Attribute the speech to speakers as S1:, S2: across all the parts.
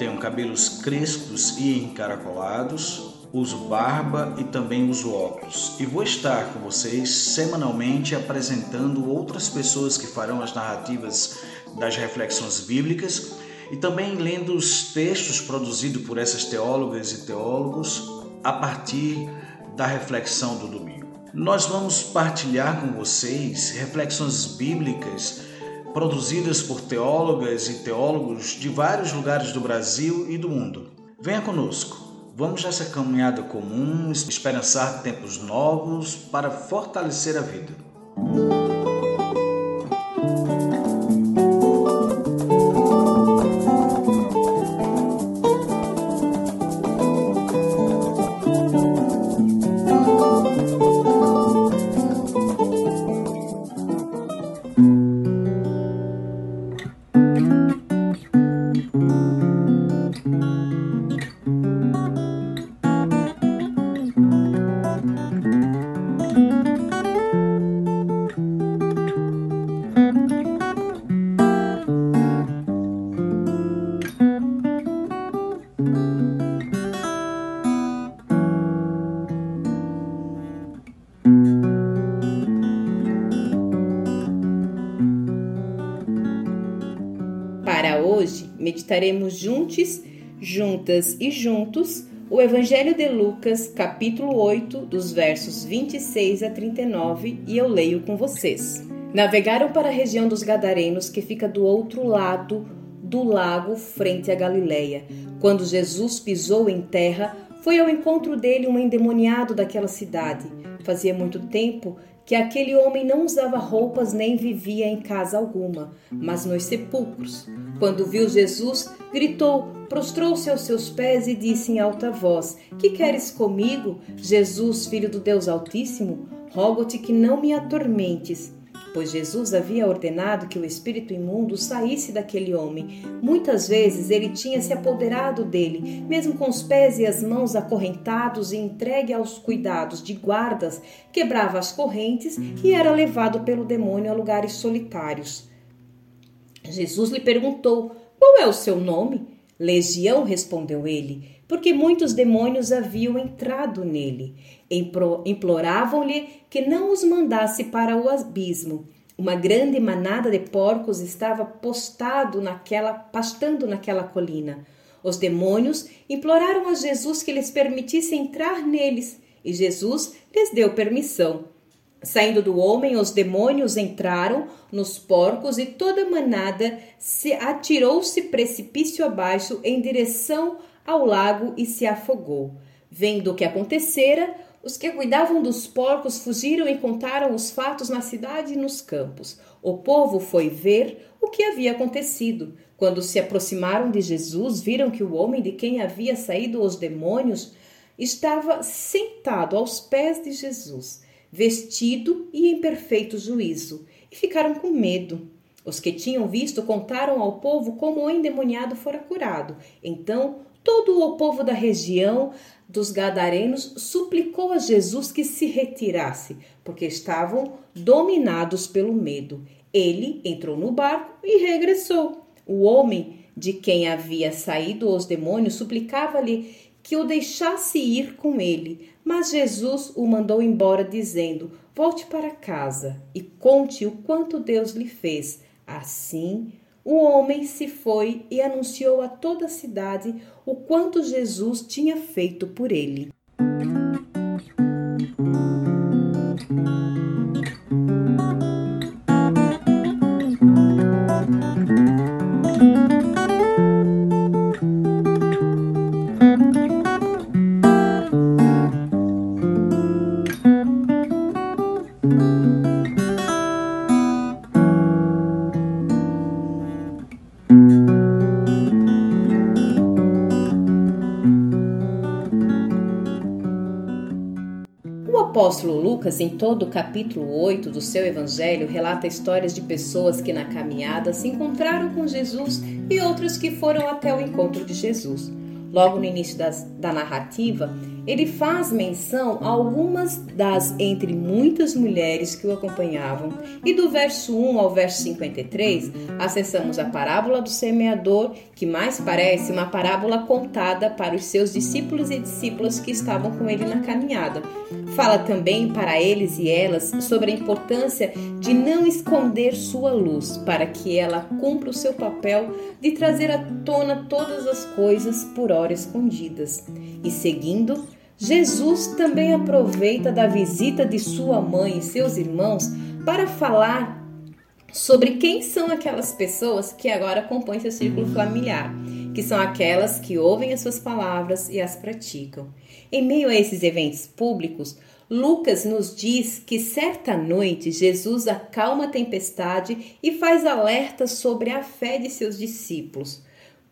S1: tenho cabelos crespos e encaracolados, uso barba e também uso óculos. E vou estar com vocês semanalmente apresentando outras pessoas que farão as narrativas das reflexões bíblicas e também lendo os textos produzidos por essas teólogas e teólogos a partir da reflexão do domingo. Nós vamos partilhar com vocês reflexões bíblicas produzidas por teólogas e teólogos de vários lugares do Brasil e do mundo. Venha conosco. Vamos nessa caminhada comum, esperançar tempos novos para fortalecer a vida.
S2: Meditaremos juntos, juntas e juntos o Evangelho de Lucas, capítulo 8, dos versos 26 a 39, e eu leio com vocês. Navegaram para a região dos Gadarenos, que fica do outro lado do lago, frente a Galileia. Quando Jesus pisou em terra, foi ao encontro dele um endemoniado daquela cidade. Fazia muito tempo que aquele homem não usava roupas nem vivia em casa alguma, mas nos sepulcros. Quando viu Jesus, gritou, prostrou-se aos seus pés e disse em alta voz: Que queres comigo, Jesus, filho do Deus Altíssimo? Rogo-te que não me atormentes pois Jesus havia ordenado que o espírito imundo saísse daquele homem. Muitas vezes ele tinha se apoderado dele, mesmo com os pés e as mãos acorrentados e entregue aos cuidados de guardas, quebrava as correntes e era levado pelo demônio a lugares solitários. Jesus lhe perguntou: Qual é o seu nome? Legião, respondeu ele porque muitos demônios haviam entrado nele. Imploravam-lhe que não os mandasse para o abismo. Uma grande manada de porcos estava postado naquela, pastando naquela colina. Os demônios imploraram a Jesus que lhes permitisse entrar neles, e Jesus lhes deu permissão. Saindo do homem, os demônios entraram nos porcos e toda a manada se atirou-se precipício abaixo em direção ao lago e se afogou. Vendo o que acontecera, os que cuidavam dos porcos fugiram e contaram os fatos na cidade e nos campos. O povo foi ver o que havia acontecido. Quando se aproximaram de Jesus, viram que o homem de quem havia saído os demônios estava sentado aos pés de Jesus, vestido e em perfeito juízo, e ficaram com medo. Os que tinham visto contaram ao povo como o endemoniado fora curado. Então Todo o povo da região dos Gadarenos suplicou a Jesus que se retirasse, porque estavam dominados pelo medo. Ele entrou no barco e regressou. O homem de quem havia saído os demônios suplicava-lhe que o deixasse ir com ele, mas Jesus o mandou embora, dizendo: Volte para casa e conte o quanto Deus lhe fez. Assim, o homem se foi e anunciou a toda a cidade o quanto Jesus tinha feito por ele. Apóstolo Lucas, em todo o capítulo 8 do seu evangelho, relata histórias de pessoas que na caminhada se encontraram com Jesus e outras que foram até o encontro de Jesus. Logo no início das, da narrativa, ele faz menção a algumas das entre muitas mulheres que o acompanhavam. E do verso 1 ao verso 53, acessamos a parábola do semeador, que mais parece uma parábola contada para os seus discípulos e discípulas que estavam com ele na caminhada. Fala também para eles e elas sobre a importância de não esconder sua luz, para que ela cumpra o seu papel de trazer à tona todas as coisas por hora escondidas. E seguindo, Jesus também aproveita da visita de sua mãe e seus irmãos para falar sobre quem são aquelas pessoas que agora compõem seu círculo familiar, que são aquelas que ouvem as suas palavras e as praticam. Em meio a esses eventos públicos, Lucas nos diz que certa noite Jesus acalma a tempestade e faz alerta sobre a fé de seus discípulos.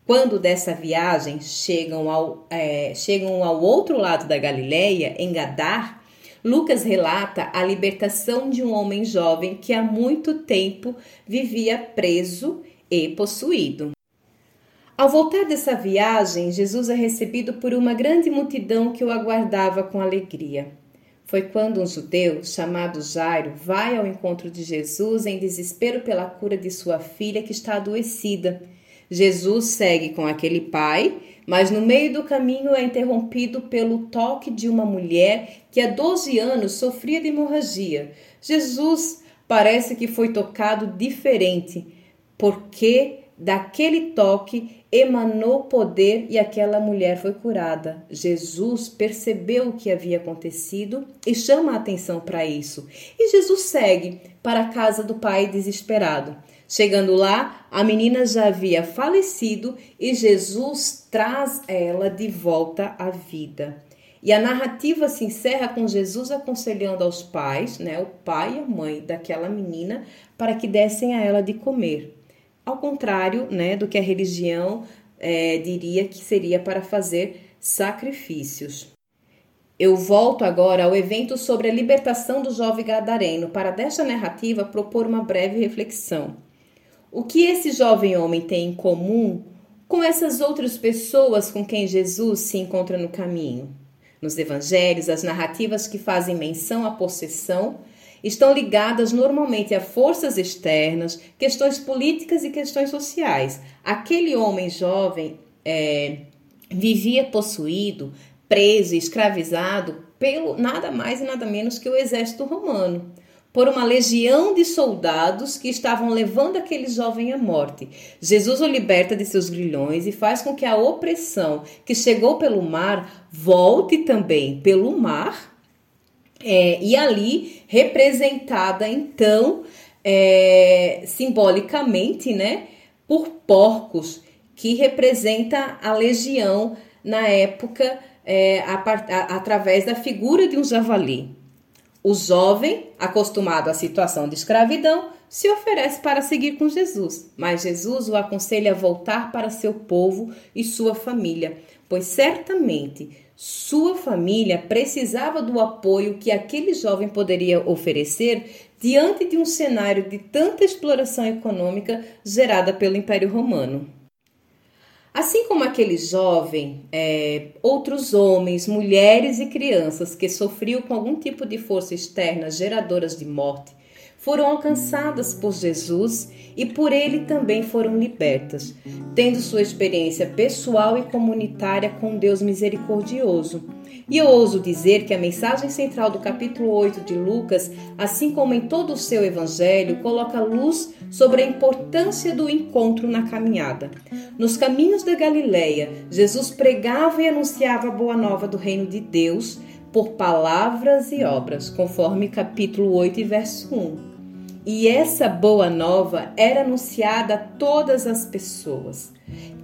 S2: Quando dessa viagem chegam ao, é, chegam ao outro lado da Galileia, em Gadar, Lucas relata a libertação de um homem jovem que há muito tempo vivia preso e possuído. Ao voltar dessa viagem, Jesus é recebido por uma grande multidão que o aguardava com alegria. Foi quando um judeu chamado Jairo vai ao encontro de Jesus em desespero pela cura de sua filha que está adoecida Jesus segue com aquele pai, mas no meio do caminho é interrompido pelo toque de uma mulher que há 12 anos sofria de hemorragia. Jesus parece que foi tocado diferente, porque daquele toque emanou poder e aquela mulher foi curada. Jesus percebeu o que havia acontecido e chama a atenção para isso. E Jesus segue para a casa do pai desesperado. Chegando lá, a menina já havia falecido e Jesus traz ela de volta à vida. E a narrativa se encerra com Jesus aconselhando aos pais, né, o pai e a mãe daquela menina, para que dessem a ela de comer. Ao contrário né, do que a religião é, diria que seria para fazer sacrifícios. Eu volto agora ao evento sobre a libertação do jovem gadareno para desta narrativa propor uma breve reflexão. O que esse jovem homem tem em comum com essas outras pessoas com quem Jesus se encontra no caminho? Nos evangelhos, as narrativas que fazem menção à possessão estão ligadas normalmente a forças externas, questões políticas e questões sociais. Aquele homem jovem é, vivia possuído, preso, escravizado pelo nada mais e nada menos que o exército romano por uma legião de soldados que estavam levando aquele jovem à morte. Jesus o liberta de seus grilhões e faz com que a opressão que chegou pelo mar volte também pelo mar. É, e ali representada então é, simbolicamente, né, por porcos, que representa a legião na época é, a, a, através da figura de um javali. O jovem, acostumado à situação de escravidão, se oferece para seguir com Jesus, mas Jesus o aconselha a voltar para seu povo e sua família, pois certamente sua família precisava do apoio que aquele jovem poderia oferecer diante de um cenário de tanta exploração econômica gerada pelo Império Romano. Assim como aquele jovem, é, outros homens, mulheres e crianças que sofriam com algum tipo de força externa geradoras de morte foram alcançadas por Jesus e por ele também foram libertas, tendo sua experiência pessoal e comunitária com Deus misericordioso. E eu ouso dizer que a mensagem central do capítulo 8 de Lucas, assim como em todo o seu evangelho, coloca luz sobre a importância do encontro na caminhada. Nos caminhos da Galileia, Jesus pregava e anunciava a boa nova do reino de Deus por palavras e obras, conforme capítulo 8 e verso 1. E essa boa nova era anunciada a todas as pessoas.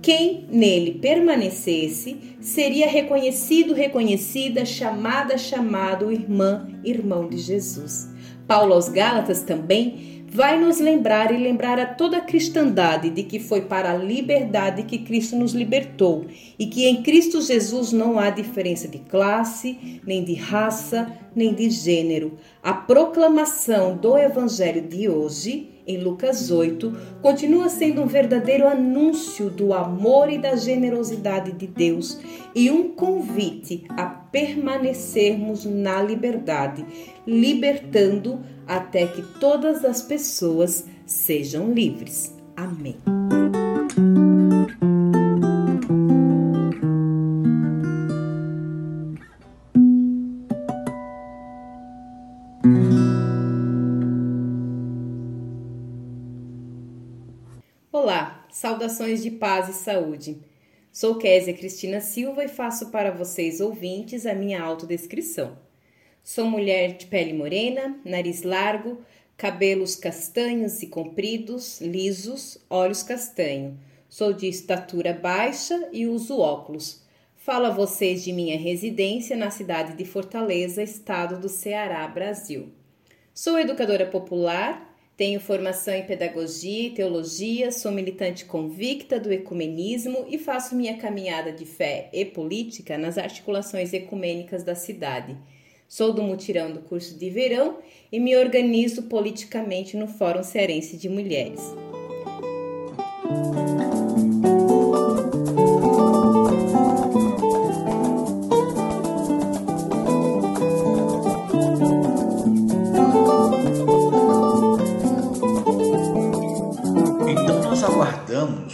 S2: Quem nele permanecesse seria reconhecido, reconhecida, chamada, chamado irmã, irmão de Jesus. Paulo aos Gálatas também vai nos lembrar e lembrar a toda a cristandade de que foi para a liberdade que Cristo nos libertou e que em Cristo Jesus não há diferença de classe, nem de raça, nem de gênero. A proclamação do Evangelho de hoje, em Lucas 8, continua sendo um verdadeiro anúncio do amor e da generosidade de Deus e um convite a permanecermos na liberdade, libertando até que todas as pessoas sejam livres. Amém. Saudações de paz e saúde. Sou Késia Cristina Silva e faço para vocês ouvintes a minha autodescrição. Sou mulher de pele morena, nariz largo, cabelos castanhos e compridos, lisos, olhos castanho. Sou de estatura baixa e uso óculos. Falo a vocês de minha residência na cidade de Fortaleza, estado do Ceará, Brasil. Sou educadora popular, tenho formação em pedagogia e teologia, sou militante convicta do ecumenismo e faço minha caminhada de fé e política nas articulações ecumênicas da cidade. Sou do mutirão do curso de verão e me organizo politicamente no Fórum Cearense de Mulheres.